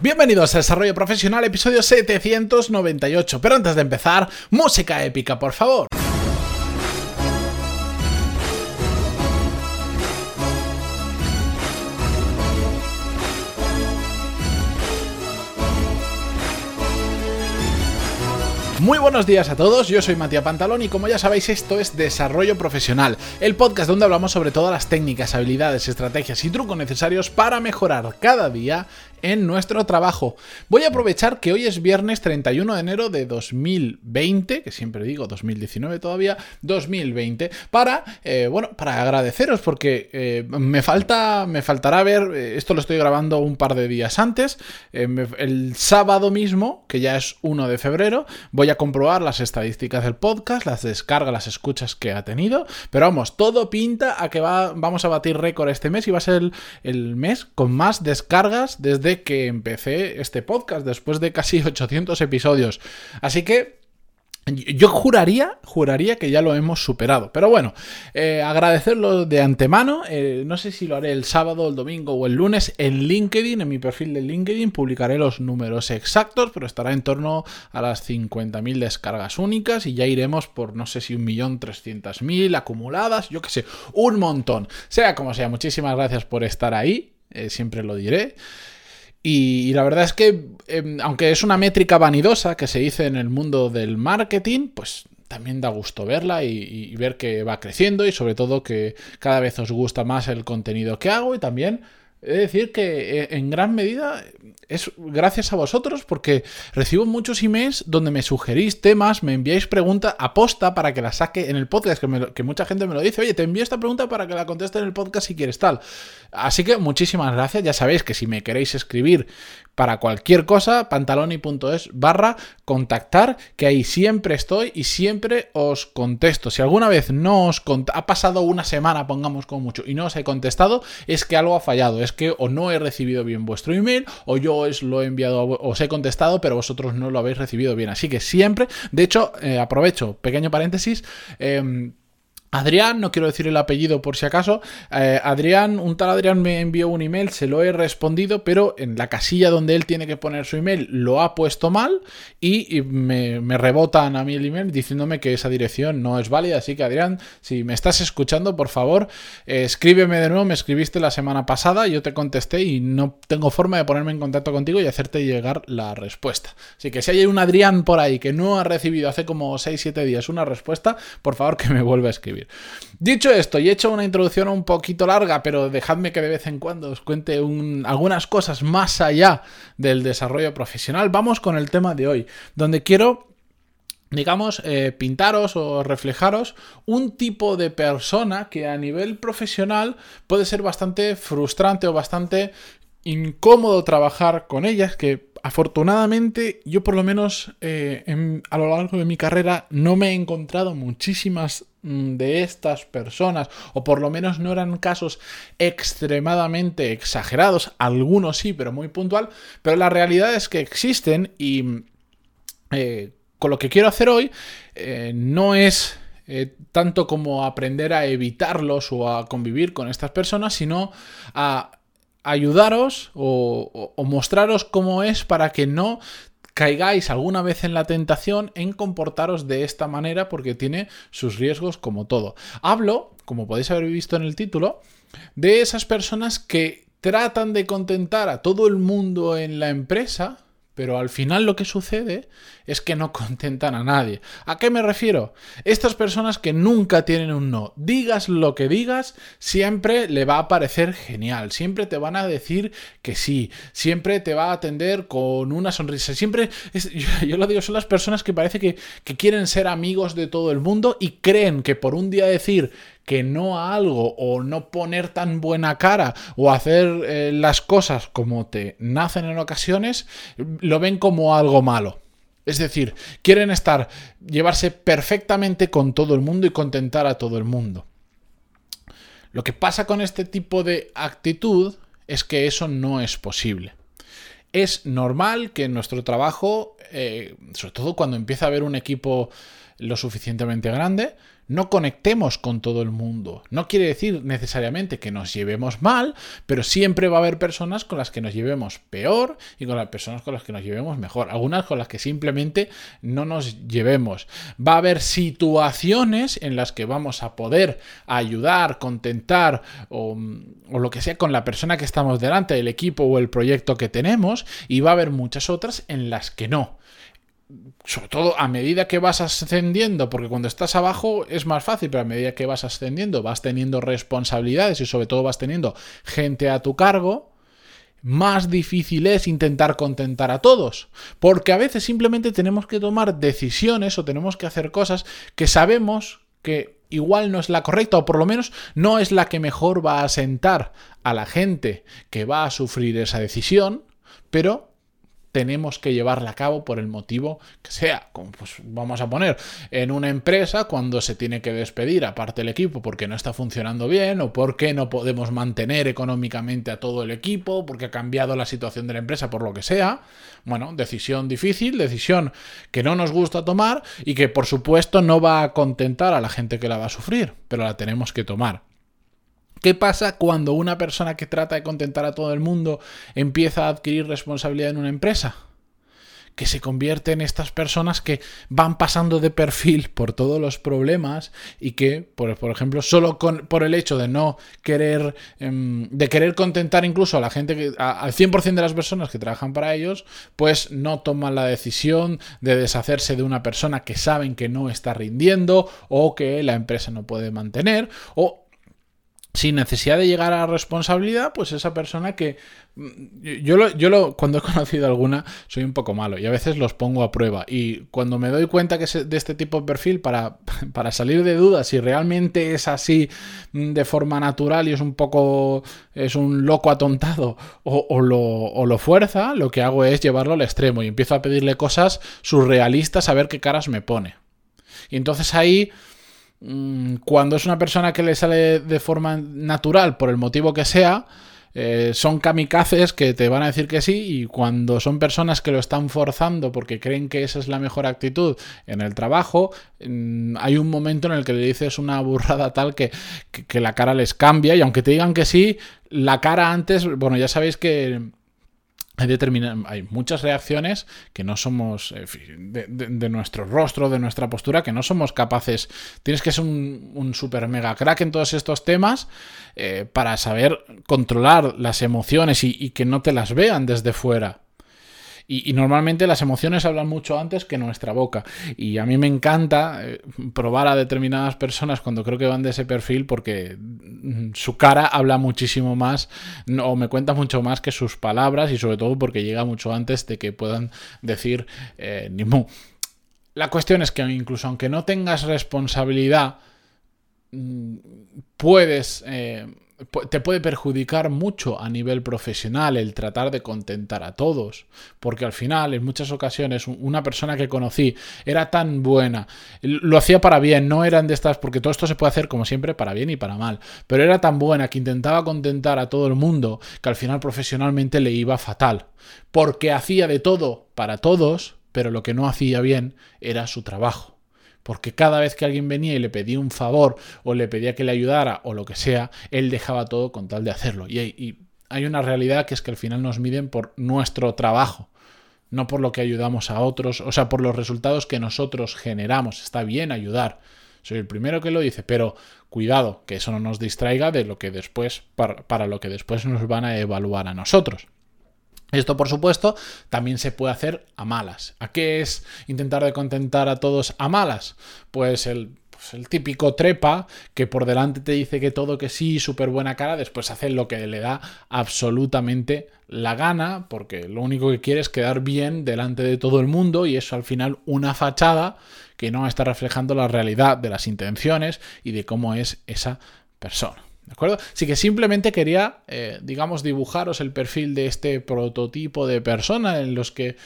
Bienvenidos a Desarrollo Profesional, episodio 798. Pero antes de empezar, música épica, por favor. Muy buenos días a todos, yo soy Matías Pantalón y como ya sabéis esto es Desarrollo Profesional, el podcast donde hablamos sobre todas las técnicas, habilidades, estrategias y trucos necesarios para mejorar cada día en nuestro trabajo. Voy a aprovechar que hoy es viernes 31 de enero de 2020, que siempre digo 2019 todavía, 2020, para, eh, bueno, para agradeceros porque eh, me falta, me faltará ver, eh, esto lo estoy grabando un par de días antes, el sábado mismo, que ya es 1 de febrero, voy a comprobar las estadísticas del podcast, las descargas, las escuchas que ha tenido, pero vamos, todo pinta a que va, vamos a batir récord este mes y va a ser el, el mes con más descargas desde que empecé este podcast, después de casi 800 episodios. Así que yo juraría, juraría que ya lo hemos superado. Pero bueno, eh, agradecerlo de antemano. Eh, no sé si lo haré el sábado, el domingo o el lunes en LinkedIn, en mi perfil de LinkedIn. Publicaré los números exactos, pero estará en torno a las 50.000 descargas únicas y ya iremos por no sé si 1.300.000 acumuladas, yo que sé, un montón. Sea como sea, muchísimas gracias por estar ahí. Eh, siempre lo diré. Y, la verdad es que, em, aunque es una métrica vanidosa que se dice en el mundo del marketing, pues también da gusto verla y, ver que va creciendo y sobre todo que cada vez os gusta más el contenido que hago y también He de decir que eh, en gran medida es gracias a vosotros porque recibo muchos emails donde me sugerís temas, me enviáis preguntas aposta para que la saque en el podcast, que, mucha gente me lo dice, oye, te envío esta pregunta para que la conteste en el podcast si quieres tal. Así que muchísimas gracias, ya sabéis que si me queréis escribir para cualquier cosa, pantaloni.es barra contactar, que ahí siempre estoy y siempre os contesto. Si alguna vez no os ha pasado una semana, pongamos como mucho, y no os he contestado, es que algo ha fallado, es que o no he recibido bien vuestro email, o yo os lo he enviado, os he contestado, pero vosotros no lo habéis recibido bien. Así que siempre, de hecho, eh, aprovecho, pequeño paréntesis, eh, Adrián, no quiero decir el apellido por si acaso, eh, Adrián, un tal Adrián me envió un email, se lo he respondido, pero en la casilla donde él tiene que poner su email lo ha puesto mal y, me, rebotan a mí el email diciéndome que esa dirección no es válida. Así que Adrián, si me estás escuchando, por favor, eh, escríbeme de nuevo, me escribiste la semana pasada, yo te contesté y no tengo forma de ponerme en contacto contigo y hacerte llegar la respuesta. Así que si hay un Adrián por ahí que no ha recibido hace como 6-7 días una respuesta, por favor que me vuelva a escribir. Dicho esto, y he hecho una introducción un poquito larga, pero dejadme que de vez en cuando os cuente algunas cosas más allá del desarrollo profesional, vamos con el tema de hoy, donde quiero digamos, eh, pintaros o reflejaros un tipo de persona que a nivel profesional puede ser bastante frustrante o bastante incómodo trabajar con ellas, que afortunadamente yo por lo menos eh, a lo largo de mi carrera no me he encontrado muchísimas de estas personas, o por lo menos no eran casos extremadamente exagerados, algunos sí, pero muy puntual, pero la realidad es que existen y eh, con lo que quiero hacer hoy eh, no es... tanto como aprender a evitarlos o a convivir con estas personas, sino a ayudaros o, mostraros cómo es para que no caigáis alguna vez en la tentación en comportaros de esta manera porque tiene sus riesgos como todo. Hablo, como podéis haber visto en el título, de esas personas que tratan de contentar a todo el mundo en la empresa pero al final lo que sucede es que no contentan a nadie. ¿A qué me refiero? Estas personas que nunca tienen un no. Digas lo que digas, siempre le va a parecer genial. Siempre te van a decir que sí. Siempre te va a atender con una sonrisa. Siempre, yo, lo digo, son las personas que parece que, que quieren ser amigos de todo el mundo y creen que por un día decir que no a algo o no poner tan buena cara o hacer eh, las cosas como te nacen en ocasiones, lo ven como algo malo. Es decir, quieren estar, llevarse perfectamente con todo el mundo y contentar a todo el mundo. Lo que pasa con este tipo de actitud es que eso no es posible. Es normal que en nuestro trabajo, eh, sobre todo cuando empieza a haber un equipo lo suficientemente grande, no conectemos con todo el mundo. No quiere decir necesariamente que nos llevemos mal, pero siempre va a haber personas con las que nos llevemos peor y con las personas con las que nos llevemos mejor. Algunas con las que simplemente no nos llevemos. Va a haber situaciones en las que vamos a poder ayudar, contentar o, o lo que sea con la persona que estamos delante, el equipo o el proyecto que tenemos y va a haber muchas otras en las que no sobre todo a medida que vas ascendiendo, porque cuando estás abajo es más fácil, pero a medida que vas ascendiendo, vas teniendo responsabilidades y sobre todo vas teniendo gente a tu cargo, más difícil es intentar contentar a todos. Porque a veces simplemente tenemos que tomar decisiones o tenemos que hacer cosas que sabemos que igual no es la correcta o por lo menos no es la que mejor va a sentar a la gente que va a sufrir esa decisión, pero tenemos que llevarla a cabo por el motivo que sea. Como pues vamos a poner en una empresa cuando se tiene que despedir aparte el equipo porque no está funcionando bien o porque no podemos mantener económicamente a todo el equipo, porque ha cambiado la situación de la empresa por lo que sea. Bueno, decisión difícil, decisión que no nos gusta tomar y que por supuesto no va a contentar a la gente que la va a sufrir, pero la tenemos que tomar. ¿Qué pasa cuando una persona que trata de contentar a todo el mundo empieza a adquirir responsabilidad en una empresa? que se convierte en estas personas que van pasando de perfil por todos los problemas y que, por, ejemplo, solo por el hecho de no querer, em, de querer contentar incluso a la gente, que, al 100% de las personas que trabajan para ellos, pues no toman la decisión de deshacerse de una persona que saben que no está rindiendo o que la empresa no puede mantener o sin necesidad de llegar a la responsabilidad, pues esa persona que mm, yo lo, yo cuando he conocido alguna soy un poco malo y a veces los pongo a prueba y cuando me doy cuenta que es de este tipo de perfil para, para salir de dudas si realmente es así mm, de forma natural y es un poco es un loco atontado o, lo, o lo fuerza, lo que hago es llevarlo al extremo y empiezo a pedirle cosas surrealistas a ver qué caras me pone. Y entonces ahí cuando es una persona que le sale de forma natural, por el motivo que sea, eh, son kamikazes que te van a decir que sí y cuando son personas que lo están forzando porque creen que esa es la mejor actitud en el trabajo, mm, hay un momento en el que le dices una burrada tal que, que la cara les cambia y aunque te digan que sí, la cara antes, bueno, ya sabéis que hay, hay muchas reacciones que no somos, de, nuestro rostro, de nuestra postura, que no somos capaces. Tienes que ser un, super mega crack en todos estos temas eh, para saber controlar las emociones y que no te las vean desde fuera. Y, normalmente las emociones hablan mucho antes que nuestra boca. Y a mí me encanta eh, probar a determinadas personas cuando creo que van de ese perfil porque mm, su cara habla muchísimo más o me cuenta mucho más que sus palabras y sobre todo porque llega mucho antes de que puedan decir eh, ni. La cuestión es que incluso aunque no tengas responsabilidad, mm, puedes... Eh, te puede perjudicar mucho a nivel profesional el tratar de contentar a todos, porque al final en muchas ocasiones una persona que conocí era tan buena, lo hacía para bien, no eran de estas, porque todo esto se puede hacer como siempre para bien y para mal, pero era tan buena que intentaba contentar a todo el mundo que al final profesionalmente le iba fatal, porque hacía de todo para todos, pero lo que no hacía bien era su trabajo porque cada vez que alguien venía y le pedía un favor o le pedía que le ayudara o lo que sea, él dejaba todo con tal de hacerlo. Y hay, una realidad que es que al final nos miden por nuestro trabajo, no por lo que ayudamos a otros, o sea, por los resultados que nosotros generamos. Está bien ayudar. Soy el primero que lo dice, pero cuidado, que eso no nos distraiga de lo que después, para lo que después nos van a evaluar a nosotros. Esto, por supuesto, también se puede hacer a malas. ¿A qué es intentar de contentar a todos a malas? Pues el, pues el típico trepa que por delante te dice que todo que sí, súper buena cara, después hace lo que le da absolutamente la gana, porque lo único que quiere es quedar bien delante de todo el mundo y eso al final una fachada que no está reflejando la realidad de las intenciones y de cómo es esa persona. ¿De acuerdo? Así que simplemente quería, eh, digamos, dibujaros el perfil de este prototipo de persona en los que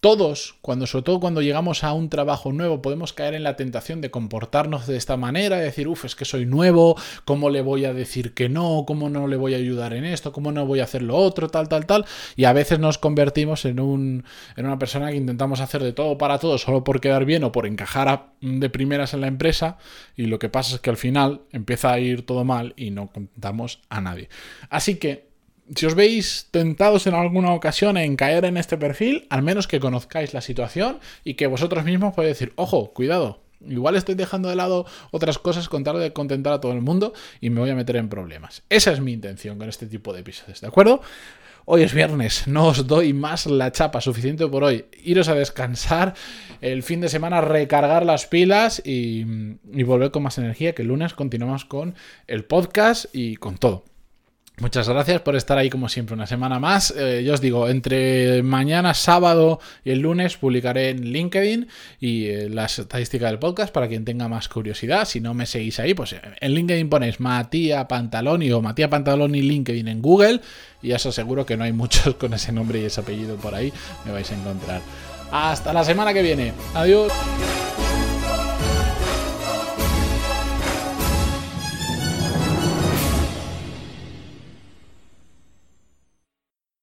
todos, cuando, sobre todo cuando llegamos a un trabajo nuevo, podemos caer en la tentación de comportarnos de esta manera, de decir, uff, es que soy nuevo, ¿cómo le voy a decir que no? ¿Cómo no le voy a ayudar en esto? ¿Cómo no voy a hacer lo otro? Tal, tal, tal. Y a veces nos convertimos en, un, en una persona que intentamos hacer de todo para todo solo por quedar bien o por encajar de primeras en la empresa. Y lo que pasa es que al final empieza a ir todo mal y no contamos a nadie. Así que si os veis tentados en alguna ocasión en caer en este perfil, al menos que conozcáis la situación y que vosotros mismos podéis decir, ojo, cuidado, igual estoy dejando de lado otras cosas con tal de contentar a todo el mundo y me voy a meter en problemas. Esa es mi intención con este tipo de episodios, ¿de acuerdo? Hoy es viernes, no os doy más la chapa, suficiente por hoy. Iros a descansar, el fin de semana recargar las pilas y, y volver con más energía, que el lunes continuamos con el podcast y con todo. Muchas gracias por estar ahí como siempre una semana más. Eh, yo os digo, entre mañana, sábado y el lunes publicaré en LinkedIn y eh, las estadísticas del podcast para quien tenga más curiosidad. Si no me seguís ahí, pues eh, en LinkedIn ponéis Matías Pantaloni o Matías Pantaloni LinkedIn en Google y os aseguro que no hay muchos con ese nombre y ese apellido por ahí. Me vais a encontrar. Hasta la semana que viene. Adiós.